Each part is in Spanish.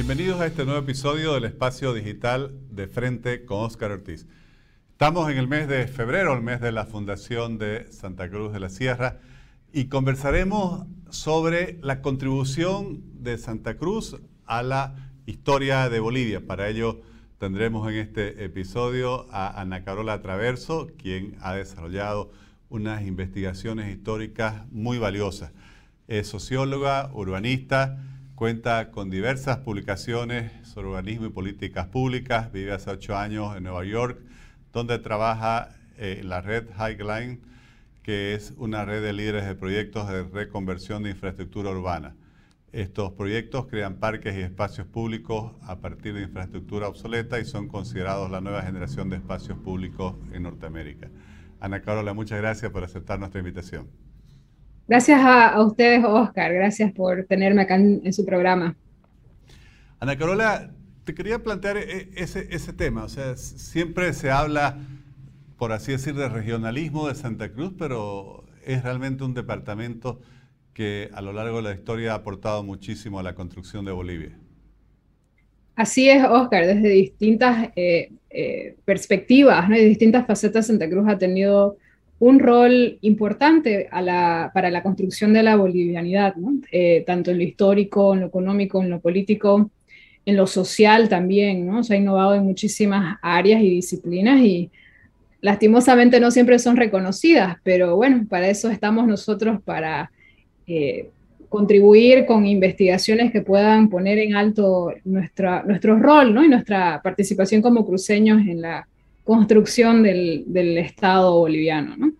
Bienvenidos a este nuevo episodio del espacio digital de Frente con Oscar Ortiz. Estamos en el mes de febrero, el mes de la fundación de Santa Cruz de la Sierra, y conversaremos sobre la contribución de Santa Cruz a la historia de Bolivia. Para ello tendremos en este episodio a Ana Carola Traverso, quien ha desarrollado unas investigaciones históricas muy valiosas. Es socióloga, urbanista, cuenta con diversas publicaciones sobre urbanismo y políticas públicas, vive hace ocho años en Nueva York, donde trabaja en la red Highline, que es una red de líderes de proyectos de reconversión de infraestructura urbana. Estos proyectos crean parques y espacios públicos a partir de infraestructura obsoleta y son considerados la nueva generación de espacios públicos en Norteamérica. Ana Carola, muchas gracias por aceptar nuestra invitación. Gracias a, ustedes, Oscar. Gracias por tenerme acá en, su programa. Ana Carola, te quería plantear e, ese, ese tema. O sea, siempre se habla, por así decir, de regionalismo de Santa Cruz, pero es realmente un departamento que a lo largo de la historia ha aportado muchísimo a la construcción de Bolivia. Así es, Oscar, desde distintas eh, eh, perspectivas ¿no? y distintas facetas, Santa Cruz ha tenido un rol importante para la construcción de la bolivianidad, eh, tanto en lo histórico, en lo económico, en lo político, en lo social también. ¿no? Se ha innovado en muchísimas áreas y disciplinas y lastimosamente no siempre son reconocidas, pero bueno, para eso estamos nosotros, para contribuir con investigaciones que puedan poner en alto nuestra, nuestro rol ¿no? y nuestra participación como cruceños en la construcción del, del Estado boliviano ¿no?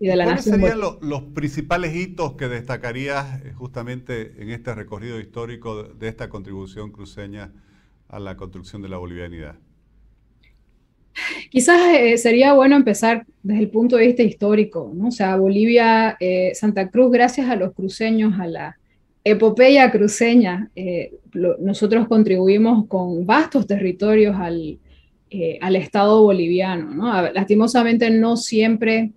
y de la ¿Cuáles serían los principales hitos que destacarías eh, justamente en este recorrido histórico de esta contribución cruceña a la construcción de la bolivianidad? Quizás eh, sería bueno empezar desde el punto de vista histórico, ¿no? O sea, Bolivia, eh, Santa Cruz, gracias a los cruceños, a la epopeya cruceña, eh, nosotros contribuimos con vastos territorios al, al Estado boliviano, ¿no? Lastimosamente no siempre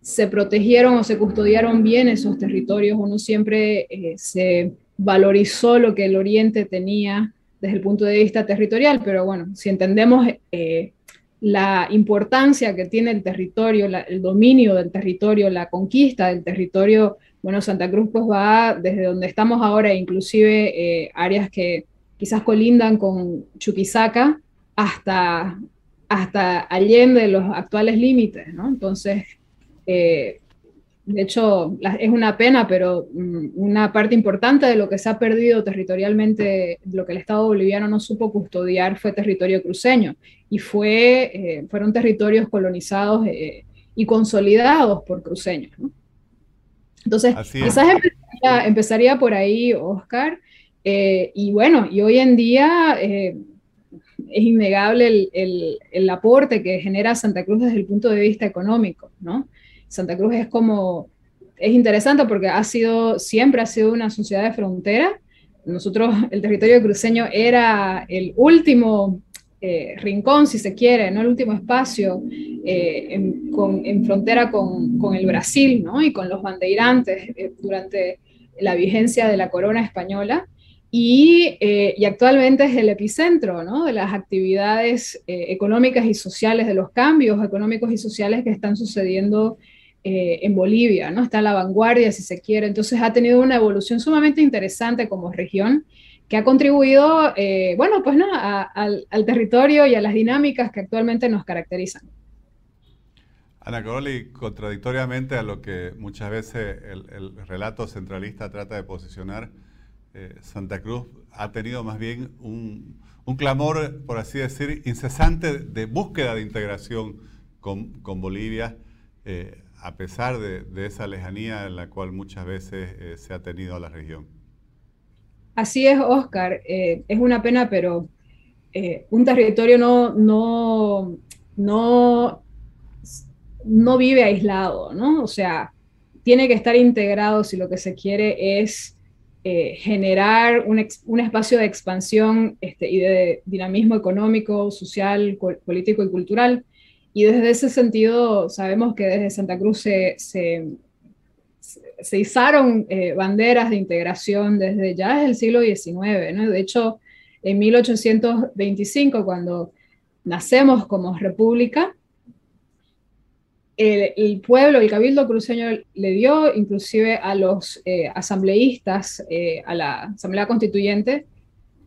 se protegieron o se custodiaron bien esos territorios, o no siempre se valorizó lo que el Oriente tenía desde el punto de vista territorial, pero bueno, si entendemos la importancia que tiene el territorio, el dominio del territorio, la conquista del territorio. Bueno, Santa Cruz pues va desde donde estamos ahora, inclusive eh, áreas que quizás colindan con Chuquisaca hasta, hasta allende los actuales límites, ¿no? Entonces, eh, de hecho, es una pena, pero mm, una parte importante de lo que se ha perdido territorialmente, lo que el Estado boliviano no supo custodiar, fue territorio cruceño. Y fue, eh, fueron territorios colonizados eh, y consolidados por cruceños. Entonces, quizás empezaría, por ahí, Oscar. Eh, y bueno, y hoy en día es innegable el, el, el, aporte que genera Santa Cruz desde el punto de vista económico, ¿no? Santa Cruz es como, es interesante porque ha sido, siempre ha sido una sociedad de frontera. Nosotros, el territorio cruceño era el último eh, rincón, si se quiere, ¿no? el último espacio eh, en, frontera con, con, el Brasil ¿no? y con los bandeirantes eh, durante la vigencia de la corona española. Y, y, actualmente es el epicentro ¿no? de las actividades económicas y sociales, de los cambios económicos y sociales que están sucediendo eh, en Bolivia, ¿no? Está a la vanguardia, si se quiere. Entonces ha tenido una evolución sumamente interesante como región que ha contribuido, eh, bueno, pues no, al, territorio y a las dinámicas que actualmente nos caracterizan. Ana Coroli, contradictoriamente a lo que muchas veces el, relato centralista trata de posicionar, eh, Santa Cruz ha tenido más bien un, clamor, por así decir, incesante de búsqueda de integración con, con Bolivia a pesar de, esa lejanía en la cual muchas veces eh, se ha tenido a la región. Así es, Oscar. Eh, es una pena, pero eh, un territorio no, no, no, no vive aislado, ¿no? O sea, tiene que estar integrado si lo que se quiere es generar un, un, espacio de expansión este, y de dinamismo económico, social, político y cultural y desde ese sentido, sabemos que desde Santa Cruz se, se, izaron eh, banderas de integración desde ya desde el siglo XIX. ¿no? De hecho, en 1825, cuando nacemos como república, el, pueblo, el cabildo cruceño le dio inclusive a los eh, asambleístas, eh, a la Asamblea Constituyente,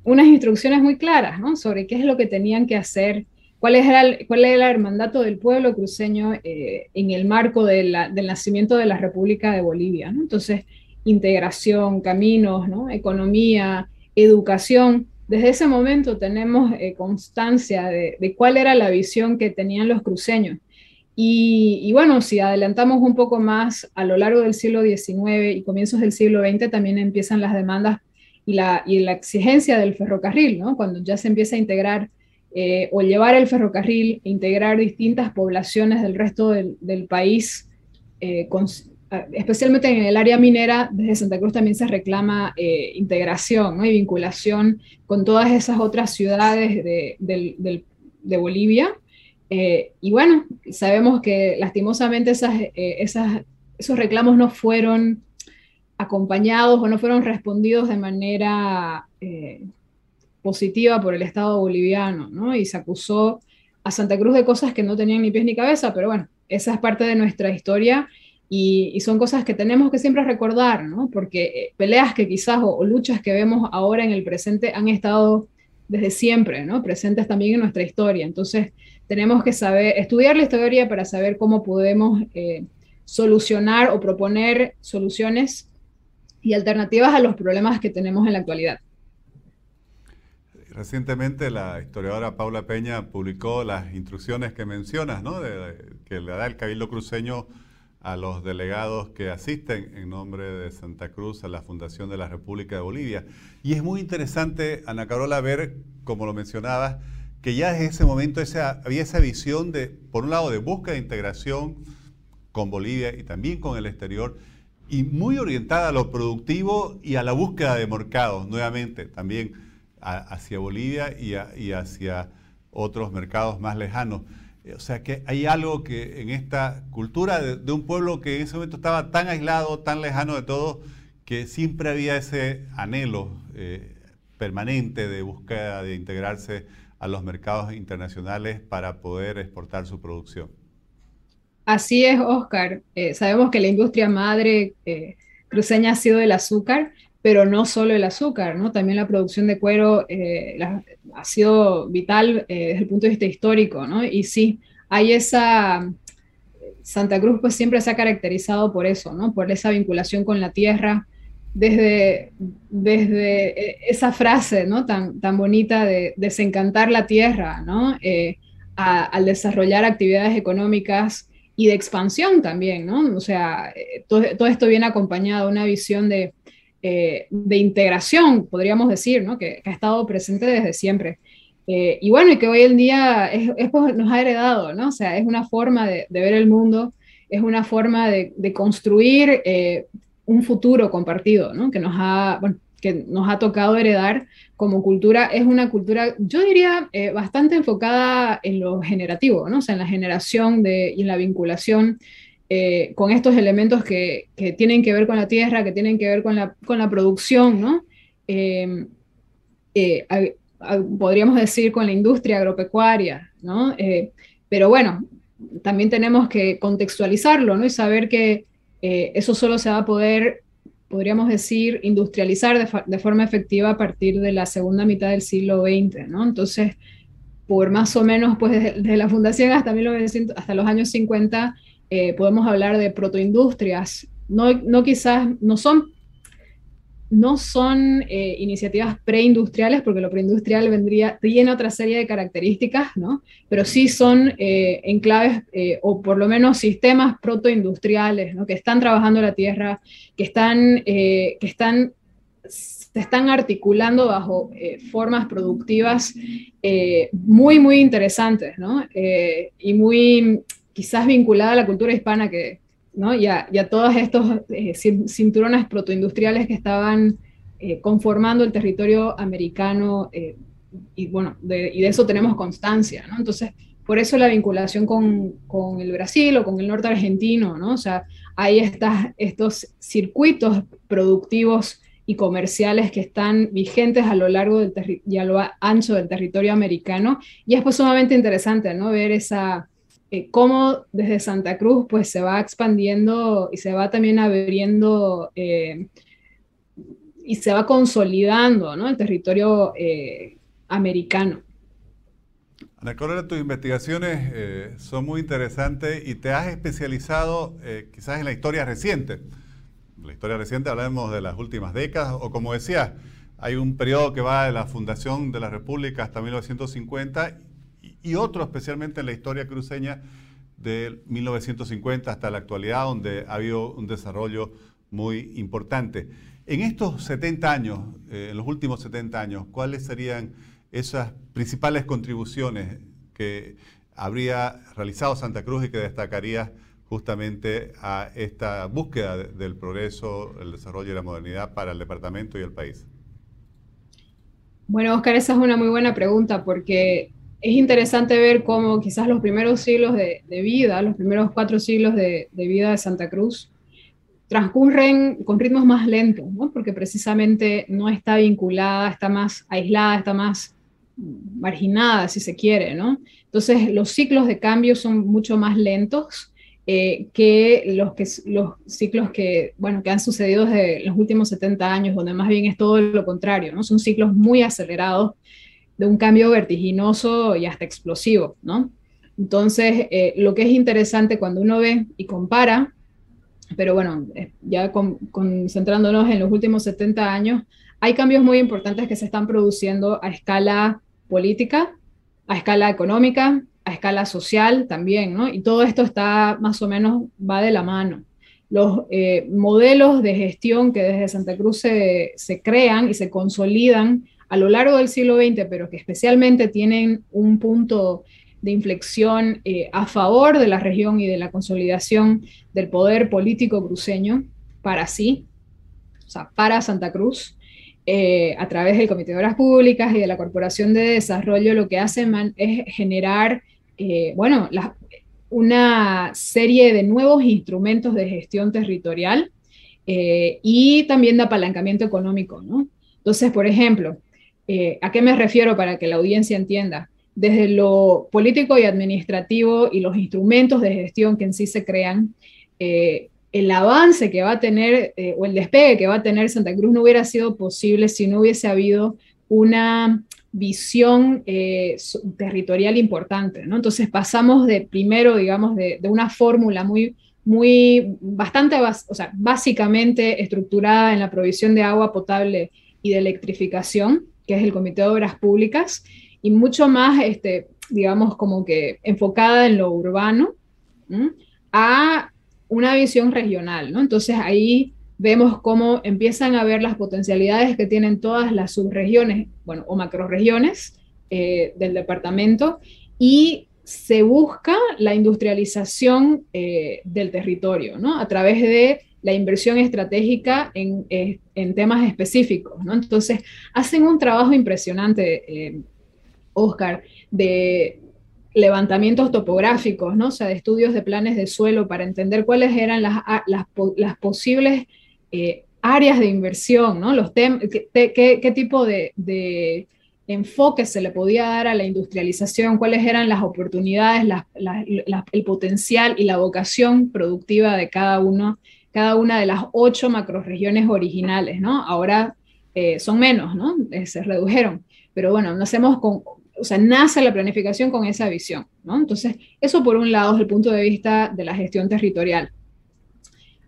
unas instrucciones muy claras ¿no? sobre qué es lo que tenían que hacer, cuál era el, cuál era el mandato del pueblo cruceño eh, en el marco del nacimiento de la República de Bolivia. Entonces, integración, caminos, ¿no? economía, educación. Desde ese momento tenemos constancia de, de cuál era la visión que tenían los cruceños y, bueno, si adelantamos un poco más a lo largo del siglo XIX y comienzos del siglo XX, también empiezan las demandas y la, y exigencia del ferrocarril, ¿no? Cuando ya se empieza a integrar eh, o llevar el ferrocarril, integrar distintas poblaciones del resto del, país, eh, especialmente en el área minera, desde Santa Cruz también se reclama eh, integración ¿no? y vinculación con todas esas otras ciudades de, de Bolivia eh, y bueno, sabemos que lastimosamente eh, esos reclamos no fueron acompañados o no fueron respondidos de manera eh, positiva por el Estado boliviano, ¿no? Y se acusó a Santa Cruz de cosas que no tenían ni pies ni cabeza, pero bueno, esa es parte de nuestra historia y, son cosas que tenemos que siempre recordar, ¿no? Porque peleas que quizás o, o, luchas que vemos ahora en el presente han estado desde siempre, ¿no? Presentes también en nuestra historia. Entonces, tenemos que saber, estudiar la historia para saber cómo podemos eh, solucionar o proponer soluciones y alternativas a los problemas que tenemos en la actualidad. Recientemente la historiadora Paula Peña publicó las instrucciones que mencionas, ¿no? que le da el Cabildo Cruceño a los delegados que asisten en nombre de Santa Cruz a la Fundación de la República de Bolivia. Y es muy interesante, Ana Carola, ver, como lo mencionabas, que ya desde ese momento había esa visión de, por un lado, de búsqueda de integración con Bolivia y también con el exterior, y muy orientada a lo productivo y a la búsqueda de mercados, nuevamente, también hacia Bolivia y, hacia otros mercados más lejanos. O sea que hay algo que en esta cultura de, un pueblo que en ese momento estaba tan aislado, tan lejano de todo, que siempre había ese anhelo eh, permanente de búsqueda de integrarse a los mercados internacionales para poder exportar su producción. Así es, Oscar. Eh, sabemos que la industria madre eh, cruceña ha sido el azúcar, pero no solo el azúcar, ¿no? También la producción de cuero eh, ha sido vital desde el punto de vista histórico, ¿no? Y sí, hay esa... Santa Cruz pues siempre se ha caracterizado por eso, ¿no? Por esa vinculación con la tierra, desde, desde eh, esa frase ¿no? tan, tan bonita de desencantar la tierra, ¿no? Eh, al desarrollar actividades económicas y de expansión también, ¿no? O sea, eh, todo, todo esto viene acompañado de una visión de, de integración, podríamos decir, ¿no? Que, ha estado presente desde siempre. y bueno, y que hoy en día es, pues, nos ha heredado, ¿no? O sea, es una forma de, ver el mundo, es una forma de, construir un futuro compartido, ¿no? que, nos ha, que nos ha tocado heredar como cultura. Es una cultura, yo diría, eh, bastante enfocada en lo generativo, ¿no? o sea, en la generación y en la vinculación eh, con estos elementos que, que, tienen que ver con la tierra, que tienen que ver con la, con la producción, ¿no? Eh, podríamos decir con la industria agropecuaria, ¿no? pero bueno, también tenemos que contextualizarlo, ¿no? Y saber que eh, eso solo se va a poder, podríamos decir, industrializar de, forma efectiva a partir de la segunda mitad del siglo XX, ¿no? Entonces, por más o menos, pues desde, la fundación hasta, 1900, hasta los años 50, eh, podemos hablar de protoindustrias. No, no quizás, no son no son eh, iniciativas preindustriales, porque lo preindustrial vendría, tiene otra serie de características, ¿no? pero sí son eh, enclaves eh, o por lo menos sistemas protoindustriales, que están trabajando la tierra, que están, que están, se están articulando bajo formas productivas muy, muy interesantes ¿no? y muy quizás vinculadas a la cultura hispana que, ¿no? y, a, todos estos eh, cinturones protoindustriales que estaban eh, conformando el territorio americano, eh, y bueno, y de eso tenemos constancia, ¿no? Entonces, por eso la vinculación con, con, el Brasil o con el norte argentino, ¿no? O sea, hay estas, estos circuitos productivos y comerciales que están vigentes a lo largo del y a lo ancho del territorio americano. Y es pues sumamente interesante, ¿no? Ver esa, eh, cómo desde Santa Cruz pues se va expandiendo y se va también abriendo eh, y se va consolidando, ¿no? El territorio eh, americano. Ana Correa, tus investigaciones son muy interesantes y te has especializado quizás en la historia reciente la historia reciente hablamos de las últimas décadas, o como decía, hay un periodo que va de la fundación de la República hasta 1950 y, otro especialmente en la historia cruceña de 1950 hasta la actualidad, donde ha habido un desarrollo muy importante. En estos 70 años, eh, en los últimos 70 años, ¿cuáles serían esas principales contribuciones que habría realizado Santa Cruz y que destacaría justamente a esta búsqueda del progreso, el desarrollo y la modernidad para el departamento y el país? Bueno, Oscar, esa es una muy buena pregunta porque es interesante ver cómo quizás los primeros siglos de, vida, los primeros cuatro siglos de, vida de Santa Cruz, transcurren con ritmos más lentos, ¿no? porque precisamente no está vinculada, está más aislada, está más marginada, si se quiere. ¿no? Entonces, los ciclos de cambio son mucho más lentos eh, que, los que los ciclos que, bueno, que han sucedido desde los últimos 70 años, donde más bien es todo lo contrario, ¿no? Son ciclos muy acelerados de un cambio vertiginoso y hasta explosivo, ¿no? Entonces, eh, lo que es interesante cuando uno ve y compara, pero bueno, eh, ya concentrándonos en los últimos 70 años, hay cambios muy importantes que se están produciendo a escala política, a escala económica, a escala social también, ¿no? Y todo esto está más o menos, va de la mano. Los eh, modelos de gestión que desde Santa Cruz se, crean y se consolidan a lo largo del siglo XX, pero que especialmente tienen un punto de inflexión eh, a favor de la región y de la consolidación del poder político cruceño para sí, o sea, para Santa Cruz, eh, a través del Comité de Obras Públicas y de la Corporación de Desarrollo, lo que hacen es generar eh, bueno, una serie de nuevos instrumentos de gestión territorial y también de apalancamiento económico, ¿no? Entonces, por ejemplo, eh, ¿a qué me refiero para que la audiencia entienda? Desde lo político y administrativo y los instrumentos de gestión que en sí se crean, el avance que va a tener o el despegue que va a tener Santa Cruz no hubiera sido posible si no hubiese habido una visión eh, territorial importante, ¿no? Entonces pasamos de primero, digamos, de, una fórmula muy, muy, bastante, o sea, básicamente estructurada en la provisión de agua potable y de electrificación, que es el Comité de Obras Públicas, y mucho más, este, digamos, como que enfocada en lo urbano, a una visión regional, ¿no? Entonces ahí vemos cómo empiezan a ver las potencialidades que tienen todas las subregiones, bueno, o macroregiones eh, del departamento y se busca la industrialización eh, del territorio, ¿no? A través de la inversión estratégica en, eh, en temas específicos, ¿no? Entonces, hacen un trabajo impresionante, Oscar, de levantamientos topográficos, ¿no? O sea, de estudios de planes de suelo para entender cuáles eran las, las, posibles eh, áreas de inversión, ¿no? Los qué, qué, tipo de, de, enfoque se le podía dar a la industrialización, cuáles eran las oportunidades, el potencial y la vocación productiva de cada, uno, cada una de las ocho macroregiones originales, ¿no? Ahora eh, son menos, ¿no? Eh, se redujeron. Pero bueno, con, o sea, nace la planificación con esa visión, ¿no? Entonces, eso por un lado, desde el punto de vista de la gestión territorial.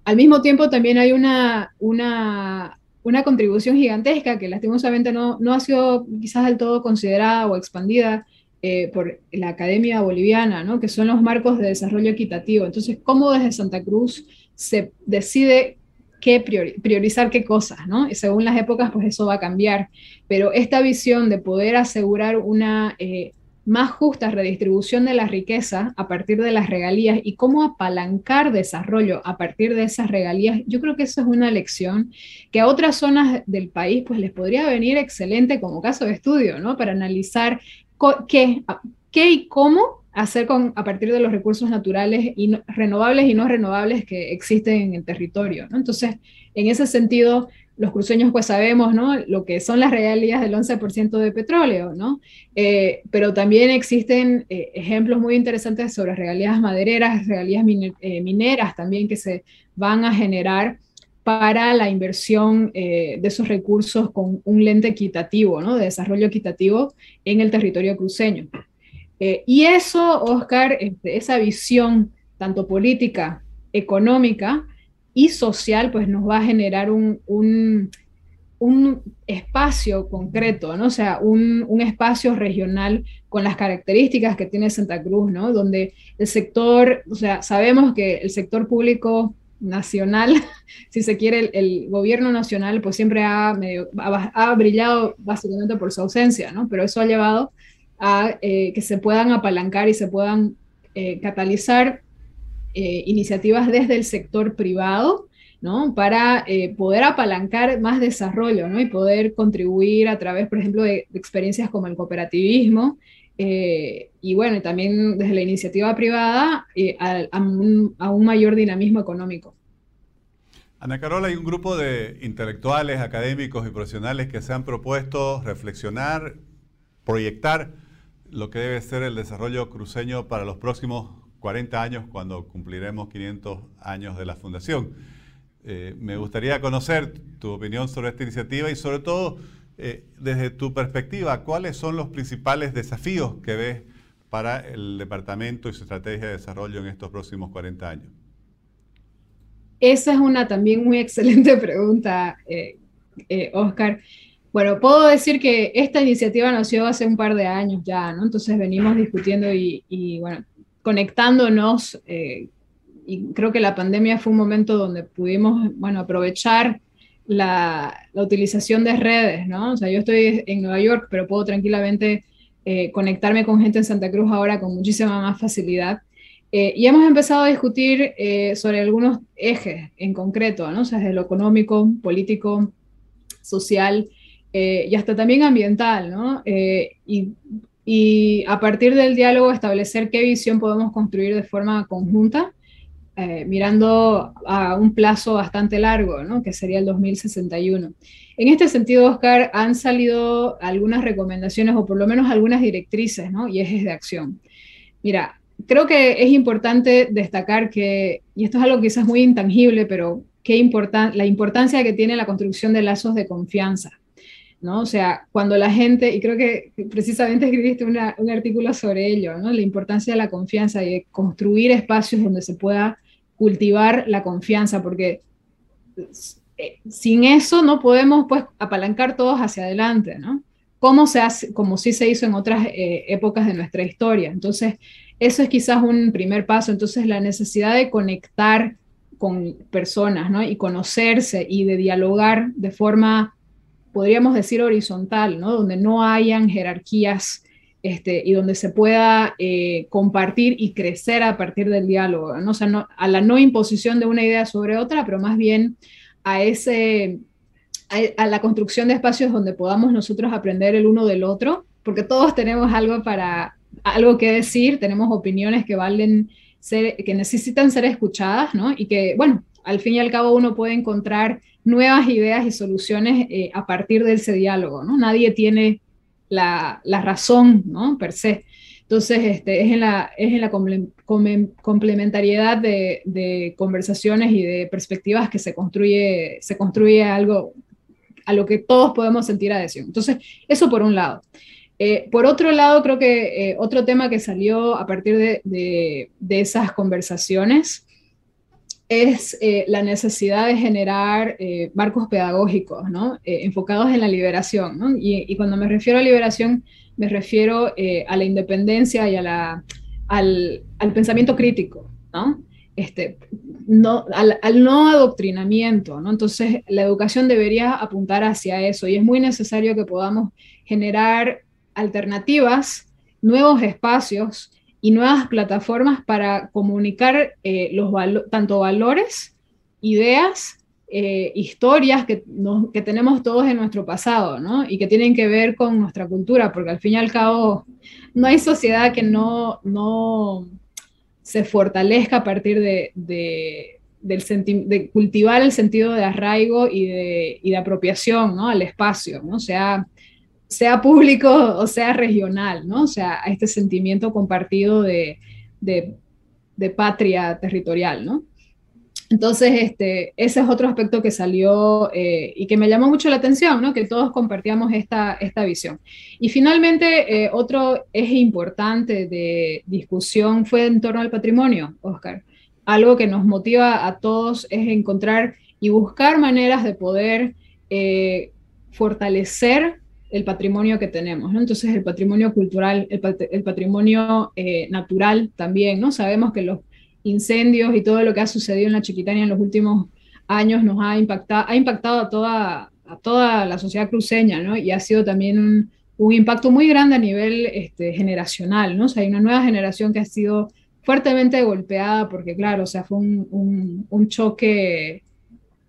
Al mismo tiempo también hay una, una, una contribución gigantesca que lastimosamente no, no, ha sido quizás del todo considerada o expandida eh, por la Academia Boliviana, ¿no? que son los marcos de desarrollo equitativo. Entonces, ¿cómo desde Santa Cruz se decide qué priorizar qué cosas? ¿no? Y según las épocas, pues eso va a cambiar. Pero esta visión de poder asegurar una... Eh, más justa redistribución de la riqueza a partir de las regalías y cómo apalancar desarrollo a partir de esas regalías, yo creo que eso es una lección que a otras zonas del país pues les podría venir excelente como caso de estudio, ¿no? Para analizar qué, qué y cómo hacer con, a partir de los recursos naturales y renovables y no renovables que existen en el territorio. Entonces, en ese sentido, los cruceños pues sabemos, ¿no? Lo que son las realidades del 11% de petróleo, ¿no? Eh, pero también existen eh, ejemplos muy interesantes sobre realidades madereras, realidades eh, mineras también que se van a generar para la inversión de esos recursos con un lente equitativo, ¿no? De desarrollo equitativo en el territorio cruceño. Y eso, Oscar, este, esa visión tanto política, económica, y social, pues nos va a generar un, un, espacio concreto, ¿no? O sea, un, un, espacio regional con las características que tiene Santa Cruz, ¿no? Donde el sector, o sea, sabemos que el sector público nacional, si se quiere, el, gobierno nacional, pues siempre ha, medio, ha, brillado básicamente por su ausencia, ¿no? Pero eso ha llevado a eh, que se puedan apalancar y se puedan eh, catalizar eh, iniciativas desde el sector privado, ¿no? Para poder apalancar más desarrollo, ¿no? Y poder contribuir a través, por ejemplo, de, experiencias como el cooperativismo, y bueno, también desde la iniciativa privada a, un, a, un, mayor dinamismo económico. Ana Carola, hay un grupo de intelectuales, académicos y profesionales que se han propuesto reflexionar, proyectar lo que debe ser el desarrollo cruceño para los próximos 40 años cuando cumpliremos 500 años de la fundación. Eh, me gustaría conocer tu opinión sobre esta iniciativa y sobre todo eh, desde tu perspectiva, ¿cuáles son los principales desafíos que ves para el departamento y su estrategia de desarrollo en estos próximos 40 años? Esa es una también muy excelente pregunta, eh, Oscar. Bueno, puedo decir que esta iniciativa nació hace un par de años ya, ¿no? Entonces venimos discutiendo y, y bueno, conectándonos, eh, y creo que la pandemia fue un momento donde pudimos, bueno, aprovechar la, utilización de redes, ¿no? O sea, yo estoy en Nueva York, pero puedo tranquilamente eh, conectarme con gente en Santa Cruz ahora con muchísima más facilidad. Eh, y hemos empezado a discutir sobre algunos ejes en concreto, ¿no? O sea, desde lo económico, político, social y hasta también ambiental, ¿no? y y a partir del diálogo establecer qué visión podemos construir de forma conjunta, eh, mirando a un plazo bastante largo, ¿no? que sería el 2061. En este sentido, Oscar, han salido algunas recomendaciones o por lo menos algunas directrices ¿no? y ejes de acción. Mira, creo que es importante destacar que, y esto es algo quizás muy intangible, pero qué importan la importancia que tiene la construcción de lazos de confianza ¿no? O sea, cuando la gente, y creo que precisamente escribiste un artículo sobre ello, ¿no? La importancia de la confianza y de construir espacios donde se pueda cultivar la confianza, porque eh, sin eso no podemos, pues, apalancar todos hacia adelante, ¿no? Como, se hace, como sí se hizo en otras eh, épocas de nuestra historia. Entonces, eso es quizás un primer paso. Entonces, la necesidad de conectar con personas, ¿no? Y conocerse y de dialogar de forma podríamos decir horizontal, ¿no? donde no hayan jerarquías este, y donde se pueda eh, compartir y crecer a partir del diálogo, ¿no? O sea, no, a la no imposición de una idea sobre otra, pero más bien a, ese, a, la construcción de espacios donde podamos nosotros aprender el uno del otro, porque todos tenemos algo para algo que decir, tenemos opiniones que valen ser, que necesitan ser escuchadas, ¿no? Y que, bueno, al fin y al cabo uno puede encontrar nuevas ideas y soluciones eh, a partir de ese diálogo, ¿no? Nadie tiene la, razón, ¿no? Per se. Entonces, este, es en la, complementariedad de, conversaciones y de perspectivas que se construye, se construye algo a lo que todos podemos sentir adhesión. Entonces, eso por un lado. Eh, por otro lado, creo que eh, otro tema que salió a partir de esas conversaciones es eh, la necesidad de generar eh, marcos pedagógicos, ¿no? Eh, enfocados en la liberación. ¿no? Y, cuando me refiero a liberación, me refiero a la independencia y a la, al, al, pensamiento crítico, ¿no? Este, no, al, al, no adoctrinamiento. ¿no? Entonces, la educación debería apuntar hacia eso y es muy necesario que podamos generar alternativas, nuevos espacios y nuevas plataformas para comunicar eh, los tanto valores, ideas, eh, historias que, que, tenemos todos en nuestro pasado, ¿no? Y que tienen que ver con nuestra cultura, porque al fin y al cabo no hay sociedad que no, no se fortalezca a partir de, de cultivar el sentido de arraigo y de, y de apropiación ¿no? al espacio, ¿no? sea, sea público o sea regional, ¿no? o sea, este sentimiento compartido de, de, de patria territorial. ¿no? Entonces, este, ese es otro aspecto que salió eh, y que me llamó mucho la atención, ¿no? que todos compartíamos esta, esta visión. Y finalmente, eh, otro eje importante de discusión fue en torno al patrimonio, Oscar. Algo que nos motiva a todos es encontrar y buscar maneras de poder eh, fortalecer el patrimonio que tenemos. Entonces, el patrimonio cultural, el, el patrimonio natural también, ¿no? Sabemos que los incendios y todo lo que ha sucedido en la Chiquitania en los últimos años nos ha impactado, ha impactado a toda, a toda la sociedad cruceña, ¿no? Y ha sido también un, un impacto muy grande a nivel este, generacional, ¿no? Hay una nueva generación que ha sido fuertemente golpeada porque, claro, o sea, fue un, un, choque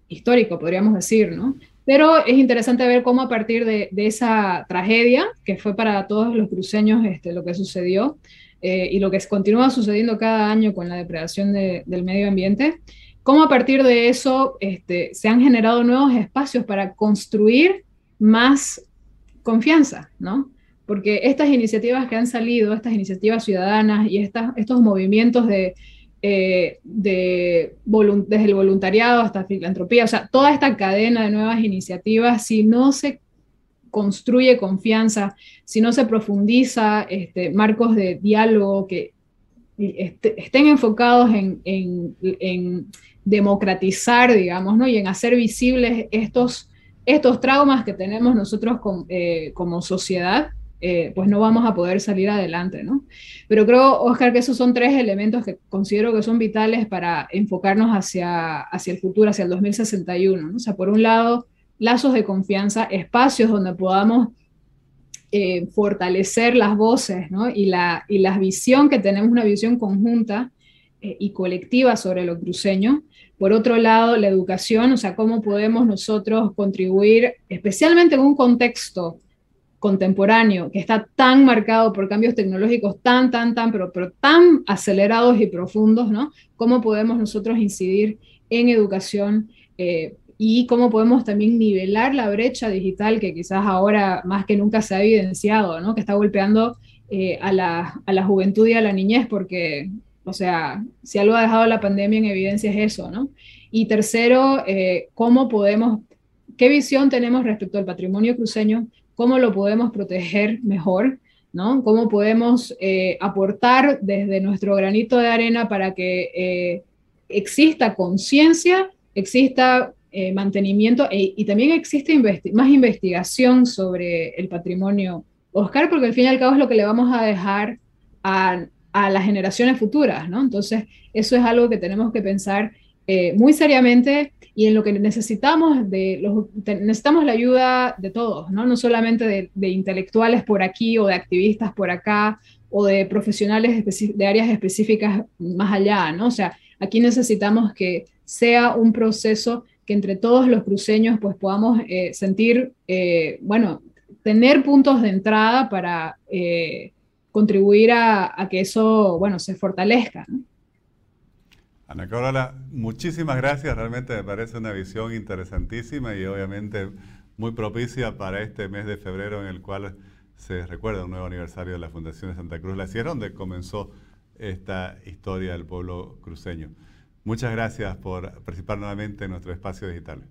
histórico, podríamos decir, ¿no? Pero es interesante ver cómo a partir de, esa tragedia, que fue para todos los cruceños este, lo que sucedió, eh, y lo que continúa sucediendo cada año con la depredación del medio ambiente, cómo a partir de eso este, se han generado nuevos espacios para construir más confianza, ¿no? Porque estas iniciativas que han salido, estas iniciativas ciudadanas y estas, estos movimientos de, eh, de desde el voluntariado hasta filantropía, o sea, toda esta cadena de nuevas iniciativas, si no se construye confianza, si no se profundiza este, marcos de diálogo que este, estén enfocados en, democratizar, digamos, ¿no? y en hacer visibles estos, estos traumas que tenemos nosotros eh, como sociedad, eh, pues no vamos a poder salir adelante, ¿no? Pero creo, Oscar, que esos son tres elementos que considero que son vitales para enfocarnos hacia, hacia el futuro, hacia el 2061, O sea, por un lado, lazos de confianza, espacios donde podamos eh, fortalecer las voces y, la, y la visión que tenemos, una visión conjunta eh, y colectiva sobre lo cruceño. Por otro lado, la educación, o sea, cómo podemos nosotros contribuir, especialmente en un contexto contemporáneo que está tan marcado por cambios tecnológicos tan, tan, tan, pero, pero tan acelerados y profundos, ¿no? ¿Cómo podemos nosotros incidir en educación eh, y cómo podemos también nivelar la brecha digital que quizás ahora más que nunca se ha evidenciado, ¿no? que está golpeando eh, a, la, a, la, juventud y a la niñez, porque, o sea, si algo ha dejado la pandemia en evidencia es eso, ¿no? Y tercero, eh, cómo podemos, qué visión tenemos respecto al patrimonio cruceño, cómo lo podemos proteger mejor, ¿no? Cómo podemos eh, aportar desde nuestro granito de arena para que exista conciencia, exista eh, mantenimiento e, y también existe más investigación sobre el patrimonio Oscar, porque al fin y al cabo es lo que le vamos a dejar a, a las generaciones futuras, ¿no? Entonces, eso es algo que tenemos que pensar eh, muy seriamente y en lo que necesitamos, de necesitamos la ayuda de todos, ¿no? No solamente de, intelectuales por aquí o de activistas por acá o de profesionales de áreas específicas más allá, ¿no? O sea, aquí necesitamos que sea un proceso que entre todos los cruceños pues podamos eh, sentir, eh, bueno, tener puntos de entrada para contribuir a, que eso, bueno, se fortalezca. Ana Carola, muchísimas gracias, realmente me parece una visión interesantísima y obviamente muy propicia para este mes de febrero en el cual se recuerda un nuevo aniversario de la Fundación de Santa Cruz La Sierra, donde comenzó esta historia del pueblo cruceño. Muchas gracias por participar nuevamente en nuestro espacio digital.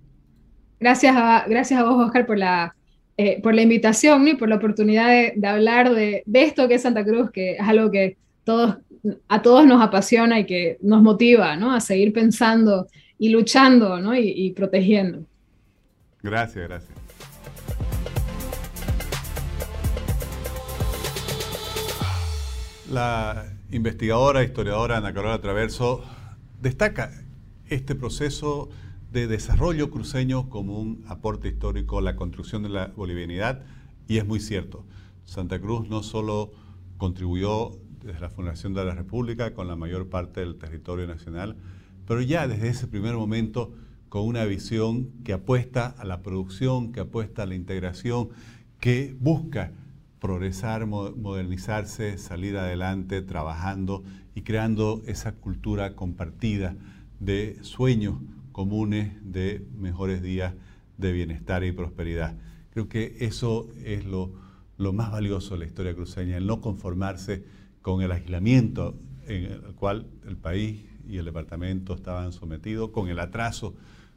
Gracias a, gracias a vos, Oscar, por la, eh, por la invitación y por la oportunidad de, hablar de, esto que es Santa Cruz, que es algo que todos, a todos nos apasiona y que nos motiva ¿no? a seguir pensando y luchando ¿no? y, protegiendo. Gracias, gracias. La investigadora, historiadora Ana Carola Traverso destaca este proceso de desarrollo cruceño como un aporte histórico a la construcción de la bolivianidad y es muy cierto. Santa Cruz no solo contribuyó desde la fundación de la República con la mayor parte del territorio nacional, pero ya desde ese primer momento con una visión que apuesta a la producción, que apuesta a la integración, que busca progresar, modernizarse, salir adelante, trabajando y creando esa cultura compartida de sueños comunes, de mejores días de bienestar y prosperidad. Creo que eso es lo, más valioso de la historia cruceña, el no conformarse con el aislamiento en el cual el país y el departamento estaban sometidos, con el atraso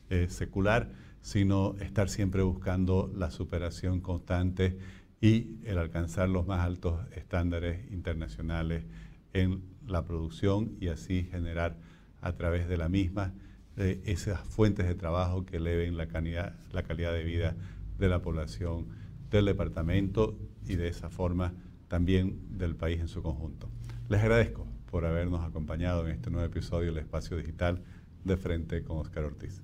eh, secular, sino estar siempre buscando la superación constante y el alcanzar los más altos estándares internacionales en la producción y así generar a través de la misma eh, esas fuentes de trabajo que eleven la calidad, la calidad de vida de la población del departamento y de esa forma también del país en su conjunto. Les agradezco por habernos acompañado en este nuevo episodio del Espacio Digital de Frente con Oscar Ortiz.